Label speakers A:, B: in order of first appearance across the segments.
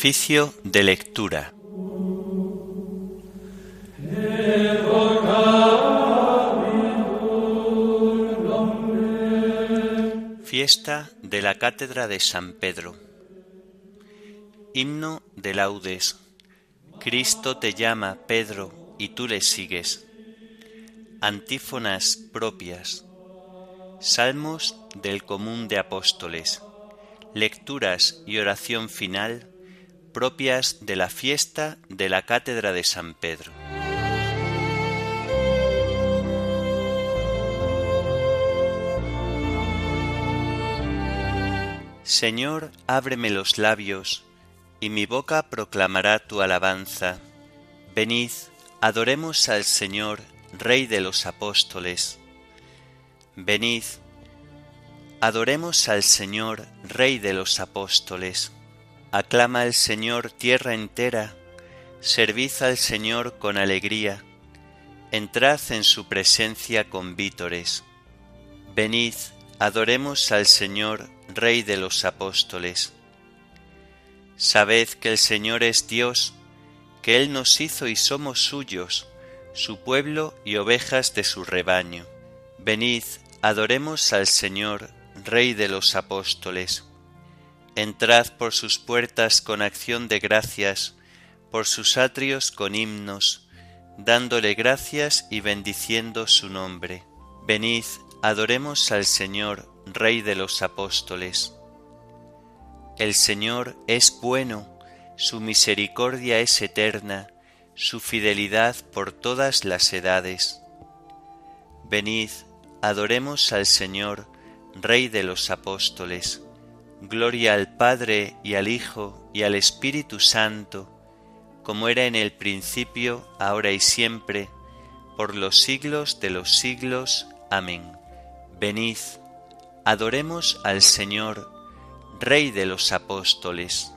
A: Oficio de lectura. Fiesta de la Cátedra de San Pedro. Himno de laudes. Cristo te llama, Pedro, y tú le sigues. Antífonas propias. Salmos del común de apóstoles. Lecturas y oración final propias de la fiesta de la Cátedra de San Pedro. Señor, ábreme los labios, y mi boca proclamará tu alabanza. Venid, adoremos al Señor, Rey de los apóstoles. Venid, adoremos al Señor, Rey de los apóstoles. Aclama al Señor tierra entera, servid al Señor con alegría, entrad en su presencia con vítores. Venid, adoremos al Señor, Rey de los apóstoles. Sabed que el Señor es Dios, que Él nos hizo y somos suyos, su pueblo y ovejas de su rebaño. Venid, adoremos al Señor, Rey de los apóstoles. Entrad por sus puertas con acción de gracias, por sus atrios con himnos, dándole gracias y bendiciendo su nombre. Venid, adoremos al Señor, Rey de los apóstoles. El Señor es bueno, su misericordia es eterna, su fidelidad por todas las edades. Venid, adoremos al Señor, Rey de los apóstoles. Gloria al Padre y al Hijo y al Espíritu Santo, como era en el principio, ahora y siempre, por los siglos de los siglos. Amén. Venid, adoremos al Señor, Rey de los apóstoles.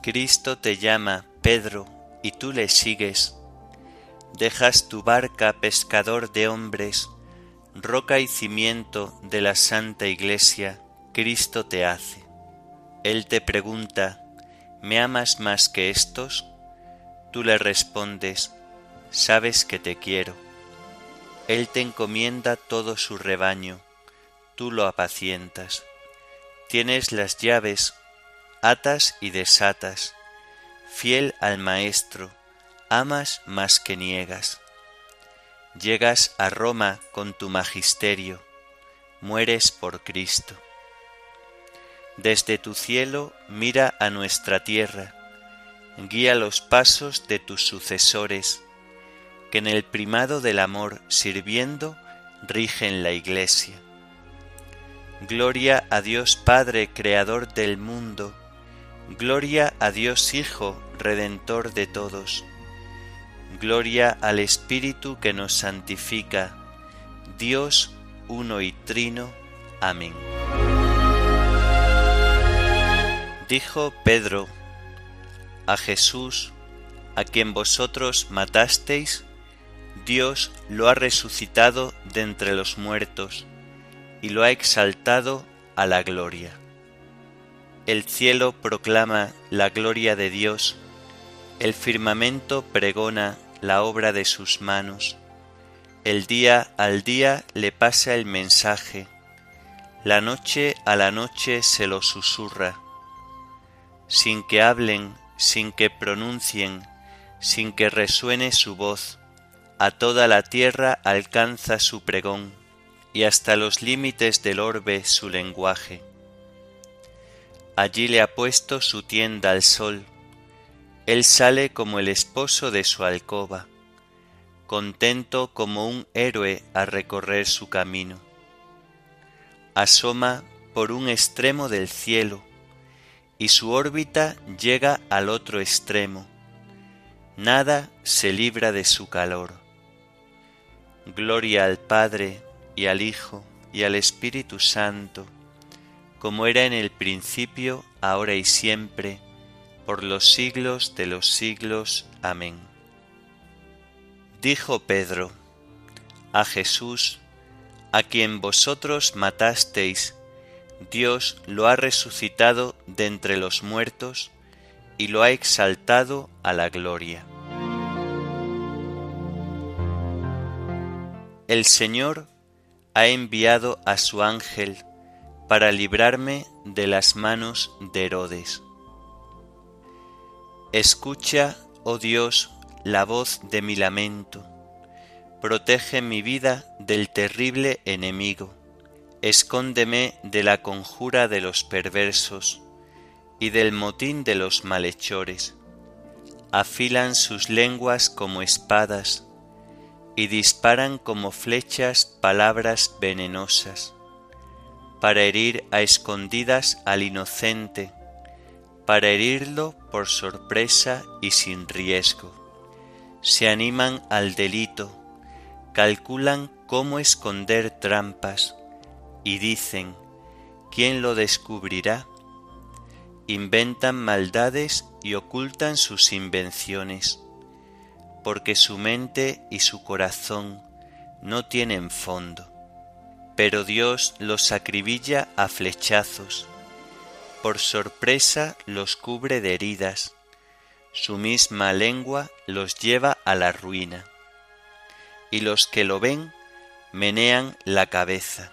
A: Cristo te llama, Pedro, y tú le sigues. Dejas tu barca, pescador de hombres, roca y cimiento de la Santa Iglesia Cristo te hace. Él te pregunta, ¿me amas más que estos? Tú le respondes, sabes que te quiero. Él te encomienda todo su rebaño, tú lo apacientas. Tienes las llaves, atas y desatas, fiel al Maestro, amas más que niegas. Llegas a Roma con tu magisterio, mueres por Cristo. Desde tu cielo mira a nuestra tierra, guía los pasos de tus sucesores, que en el primado del amor sirviendo rigen la Iglesia. Gloria a Dios Padre, Creador del mundo, gloria a Dios Hijo, Redentor de todos, gloria al Espíritu que nos santifica, Dios uno y trino. Amén. Dijo Pedro a Jesús, a quien vosotros matasteis, Dios lo ha resucitado de entre los muertos y lo ha exaltado a la gloria. El cielo proclama la gloria de Dios, el firmamento pregona la obra de sus manos, el día al día le pasa el mensaje, la noche a la noche se lo susurra sin que hablen, sin que pronuncien, sin que resuene su voz, a toda la tierra alcanza su pregón, y hasta los límites del orbe su lenguaje. Allí le ha puesto su tienda al sol, él sale como el esposo de su alcoba, contento como un héroe a recorrer su camino. Asoma por un extremo del cielo, y su órbita llega al otro extremo. Nada se libra de su calor. Gloria al Padre y al Hijo y al Espíritu Santo, como era en el principio, ahora y siempre, por los siglos de los siglos. Amén. Dijo Pedro a Jesús, a quien vosotros matasteis, Dios lo ha resucitado de entre los muertos y lo ha exaltado a la gloria. El Señor ha enviado a su ángel para librarme de las manos de Herodes. Escucha, oh Dios, la voz de mi lamento. Protege mi vida del terrible enemigo. Escóndeme de la conjura de los perversos y del motín de los malhechores. Afilan sus lenguas como espadas y disparan como flechas palabras venenosas, para herir a escondidas al inocente, para herirlo por sorpresa y sin riesgo. Se animan al delito, calculan cómo esconder trampas y dicen, ¿quién lo descubrirá? Inventan maldades y ocultan sus invenciones porque su mente y su corazón no tienen fondo. Pero Dios los acribilla a flechazos, por sorpresa los cubre de heridas, su misma lengua los lleva a la ruina, y los que lo ven menean la cabeza.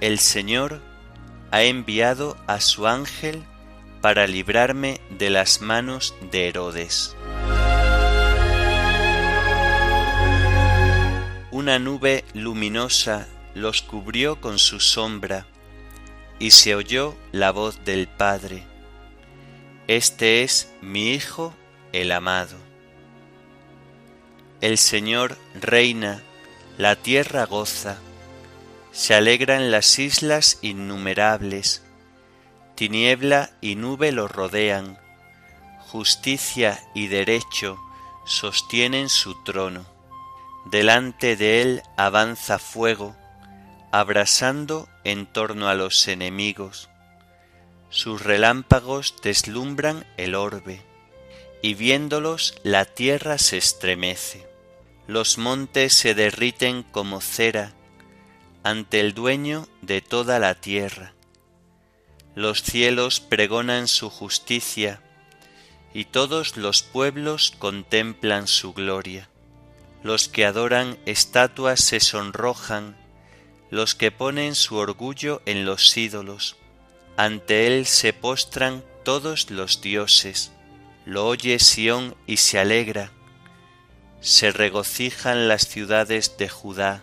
A: El Señor ha enviado a su ángel para librarme de las manos de Herodes. Una nube luminosa los cubrió con su sombra, y se oyó la voz del Padre. Este es mi Hijo el amado. El Señor reina, la tierra goza, se alegran las islas innumerables, tiniebla y nube lo rodean, justicia y derecho sostienen su trono. Delante de él avanza fuego, abrasando en torno a los enemigos. Sus relámpagos deslumbran el orbe, y viéndolos la tierra se estremece. Los montes se derriten como cera ante el dueño de toda la tierra los cielos pregonan su justicia, y todos los pueblos contemplan su gloria. Los que adoran estatuas se sonrojan, los que ponen su orgullo en los ídolos. Ante él se postran todos los dioses. Lo oye Sión y se alegra. Se regocijan las ciudades de Judá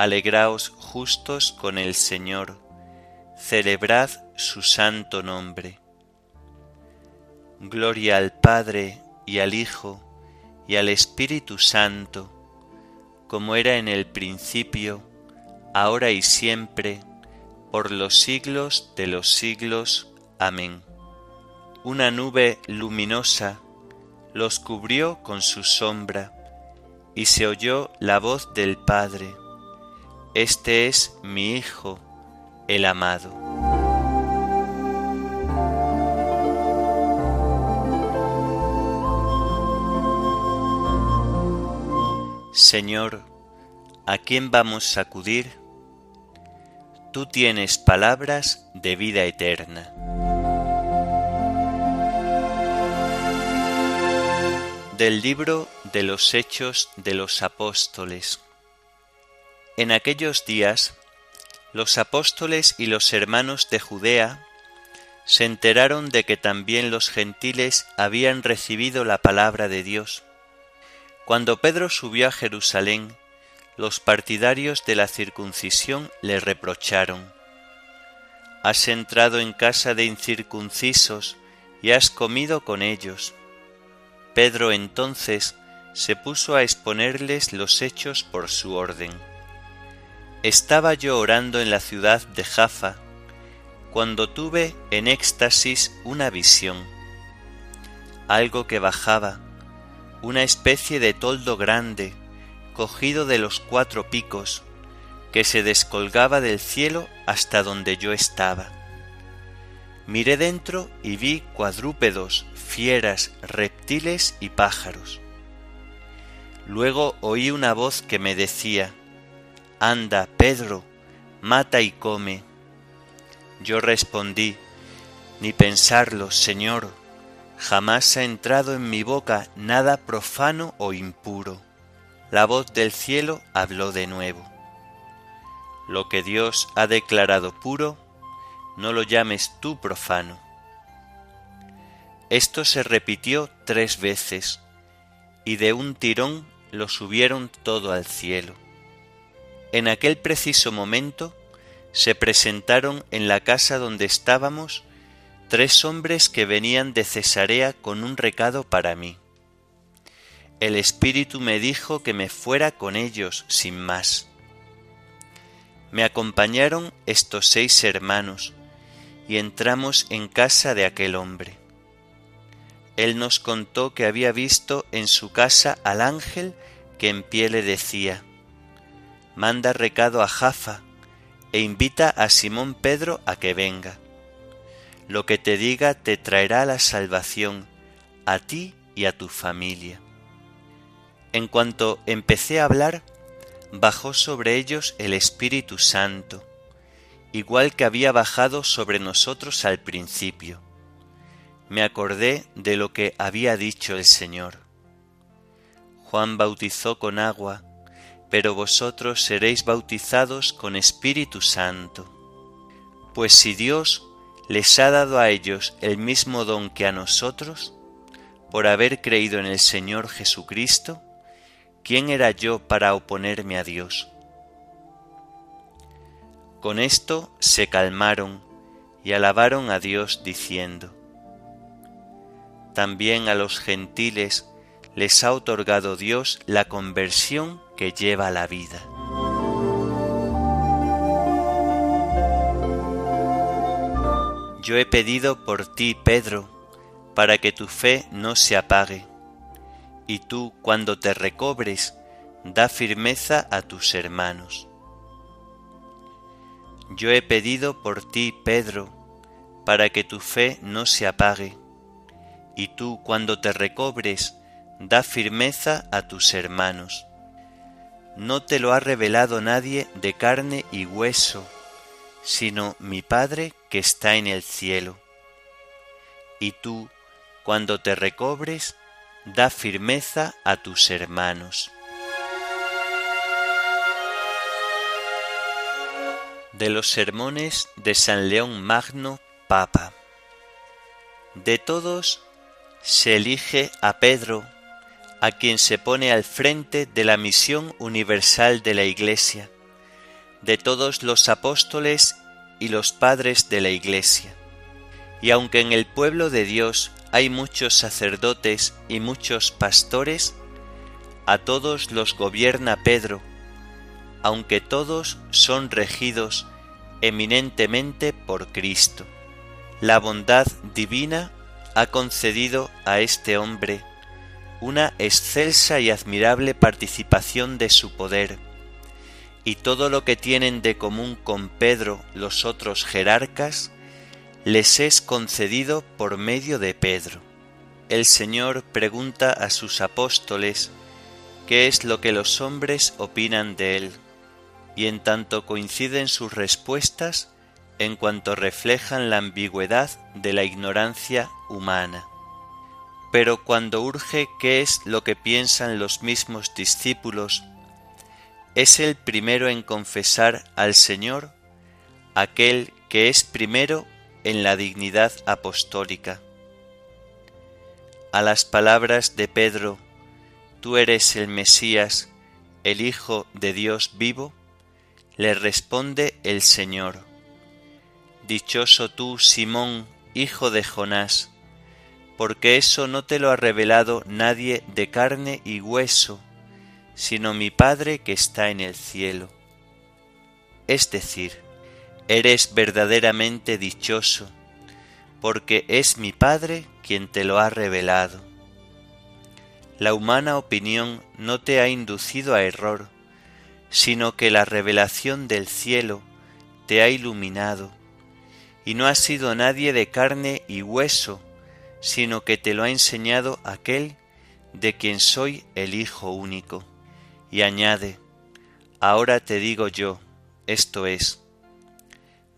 A: Alegraos justos con el Señor celebrad su santo nombre. Gloria al Padre y al Hijo y al Espíritu Santo, como era en el principio, ahora y siempre, por los siglos de los siglos. Amén. Una nube luminosa los cubrió con su sombra, y se oyó la voz del Padre. Este es mi Hijo, el amado. Señor, ¿a quién vamos a acudir? Tú tienes palabras de vida eterna. Del libro de los Hechos de los Apóstoles. En aquellos días los apóstoles y los hermanos de Judea se enteraron de que también los gentiles habían recibido la palabra de Dios. Cuando Pedro subió a Jerusalén, los partidarios de la circuncisión le reprocharon. Has entrado en casa de incircuncisos y has comido con ellos. Pedro entonces se puso a exponerles los hechos por su orden. Estaba yo orando en la ciudad de Jaffa, cuando tuve en éxtasis una visión, algo que bajaba, una especie de toldo grande, cogido de los cuatro picos, que se descolgaba del cielo hasta donde yo estaba. Miré dentro y vi cuadrúpedos, fieras, reptiles y pájaros. Luego oí una voz que me decía, Anda, Pedro, mata y come. Yo respondí, Ni pensarlo, Señor, jamás ha entrado en mi boca nada profano o impuro. La voz del cielo habló de nuevo. Lo que Dios ha declarado puro, no lo llames tú profano. Esto se repitió tres veces, y de un tirón lo subieron todo al cielo. En aquel preciso momento se presentaron en la casa donde estábamos tres hombres que venían de Cesarea con un recado para mí. El Espíritu me dijo que me fuera con ellos sin más. Me acompañaron estos seis hermanos y entramos en casa de aquel hombre. Él nos contó que había visto en su casa al ángel que en pie le decía, Manda recado a Jafa e invita a Simón Pedro a que venga. Lo que te diga te traerá la salvación a ti y a tu familia. En cuanto empecé a hablar, bajó sobre ellos el Espíritu Santo, igual que había bajado sobre nosotros al principio me acordé de lo que había dicho el Señor. Juan bautizó con agua, pero vosotros seréis bautizados con Espíritu Santo. Pues si Dios les ha dado a ellos el mismo don que a nosotros, por haber creído en el Señor Jesucristo, ¿quién era yo para oponerme a Dios? Con esto se calmaron y alabaron a Dios diciendo, también a los gentiles les ha otorgado Dios la conversión que lleva la vida. Yo he pedido por ti, Pedro, para que tu fe no se apague, y tú, cuando te recobres, da firmeza a tus hermanos. Yo he pedido por ti, Pedro, para que tu fe no se apague, y tú cuando te recobres, da firmeza a tus hermanos. No te lo ha revelado nadie de carne y hueso, sino mi Padre que está en el cielo. Y tú, cuando te recobres, da firmeza a tus hermanos. De los sermones de San León Magno, Papa. De todos se elige a Pedro, a quien se pone al frente de la misión universal de la Iglesia, de todos los apóstoles y los padres de la Iglesia. Y aunque en el pueblo de Dios hay muchos sacerdotes y muchos pastores, a todos los gobierna Pedro, aunque todos son regidos eminentemente por Cristo. La bondad divina ha concedido a este hombre una excelsa y admirable participación de su poder, y todo lo que tienen de común con Pedro los otros jerarcas, les es concedido por medio de Pedro. El Señor pregunta a sus apóstoles qué es lo que los hombres opinan de él, y en tanto coinciden sus respuestas, en cuanto reflejan la ambigüedad de la ignorancia humana. Pero cuando urge qué es lo que piensan los mismos discípulos, es el primero en confesar al Señor aquel que es primero en la dignidad apostólica. A las palabras de Pedro, Tú eres el Mesías, el Hijo de Dios vivo, le responde el Señor. Dichoso tú, Simón, hijo de Jonás, porque eso no te lo ha revelado nadie de carne y hueso, sino mi Padre que está en el cielo. Es decir, eres verdaderamente dichoso, porque es mi Padre quien te lo ha revelado. La humana opinión no te ha inducido a error, sino que la revelación del cielo te ha iluminado, y no ha sido nadie de carne y hueso, sino que te lo ha enseñado aquel de quien soy el Hijo único. Y añade, ahora te digo yo, esto es,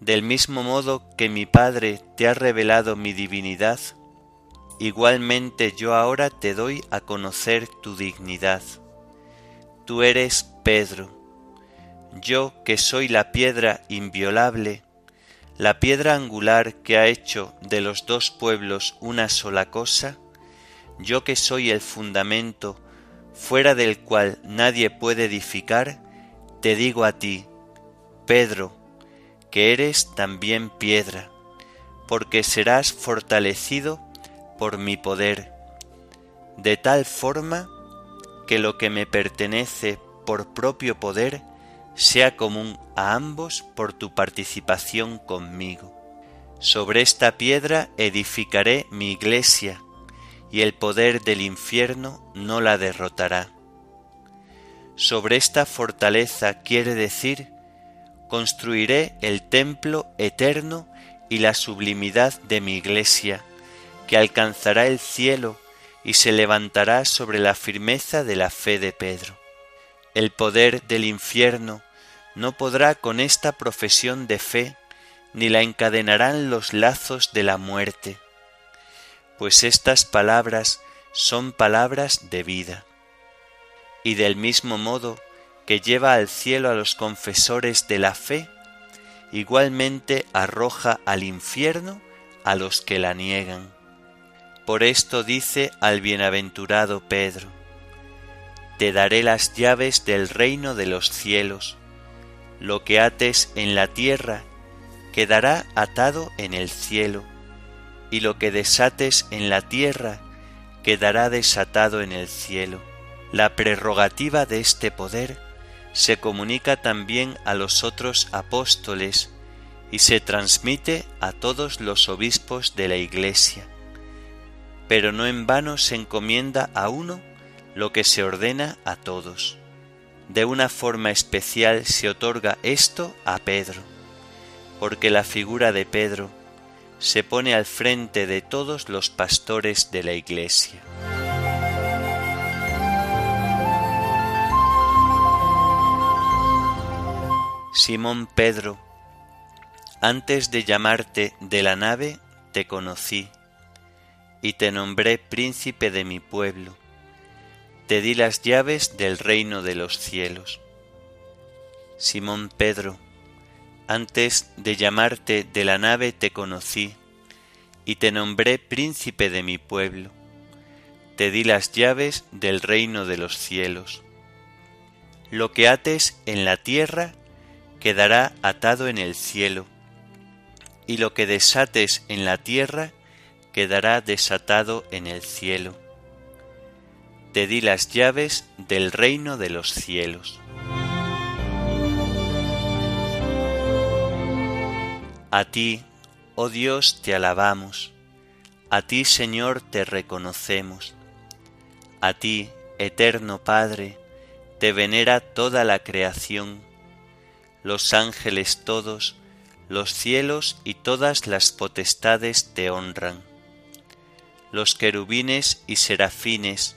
A: del mismo modo que mi Padre te ha revelado mi divinidad, igualmente yo ahora te doy a conocer tu dignidad. Tú eres Pedro, yo que soy la piedra inviolable, la piedra angular que ha hecho de los dos pueblos una sola cosa, yo que soy el fundamento fuera del cual nadie puede edificar, te digo a ti, Pedro, que eres también piedra, porque serás fortalecido por mi poder, de tal forma que lo que me pertenece por propio poder sea común a ambos por tu participación conmigo. Sobre esta piedra edificaré mi iglesia, y el poder del infierno no la derrotará. Sobre esta fortaleza quiere decir, construiré el templo eterno y la sublimidad de mi iglesia, que alcanzará el cielo y se levantará sobre la firmeza de la fe de Pedro el poder del infierno no podrá con esta profesión de fe, ni la encadenarán los lazos de la muerte, pues estas palabras son palabras de vida. Y del mismo modo que lleva al cielo a los confesores de la fe, igualmente arroja al infierno a los que la niegan. Por esto dice al bienaventurado Pedro, te daré las llaves del reino de los cielos. Lo que ates en la tierra quedará atado en el cielo, y lo que desates en la tierra quedará desatado en el cielo. La prerrogativa de este poder se comunica también a los otros apóstoles y se transmite a todos los obispos de la Iglesia. Pero no en vano se encomienda a uno lo que se ordena a todos. De una forma especial se otorga esto a Pedro, porque la figura de Pedro se pone al frente de todos los pastores de la Iglesia. Simón Pedro, antes de llamarte de la nave, te conocí, y te nombré príncipe de mi pueblo te di las llaves del reino de los cielos. Simón Pedro, antes de llamarte de la nave te conocí, y te nombré príncipe de mi pueblo. Te di las llaves del reino de los cielos. Lo que ates en la tierra quedará atado en el cielo, y lo que desates en la tierra quedará desatado en el cielo te di las llaves del reino de los cielos. A ti, oh Dios, te alabamos, a ti, Señor, te reconocemos, a ti, eterno Padre, te venera toda la creación, los ángeles todos, los cielos y todas las potestades te honran. Los querubines y serafines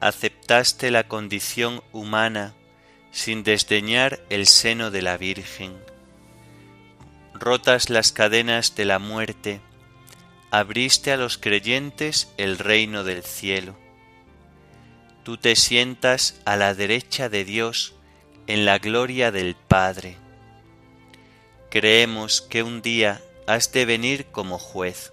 A: aceptaste la condición humana sin desdeñar el seno de la Virgen. Rotas las cadenas de la muerte, abriste a los creyentes el reino del cielo. Tú te sientas a la derecha de Dios en la gloria del Padre. Creemos que un día has de venir como juez.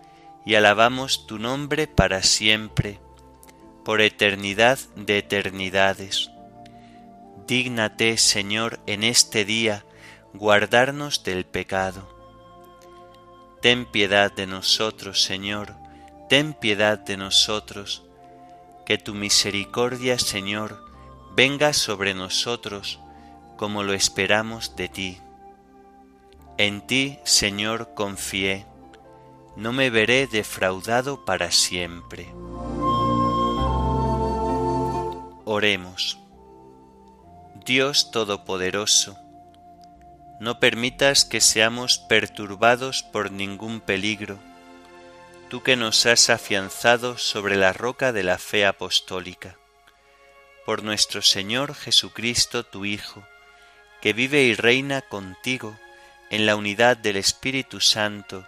A: y alabamos tu nombre para siempre, por eternidad de eternidades dígnate, Señor, en este día guardarnos del pecado. Ten piedad de nosotros, Señor, ten piedad de nosotros, que tu misericordia, Señor, venga sobre nosotros como lo esperamos de ti. En ti, Señor, confié, no me veré defraudado para siempre. Oremos. Dios Todopoderoso, no permitas que seamos perturbados por ningún peligro, tú que nos has afianzado sobre la roca de la fe apostólica, por nuestro Señor Jesucristo, tu Hijo, que vive y reina contigo en la unidad del Espíritu Santo,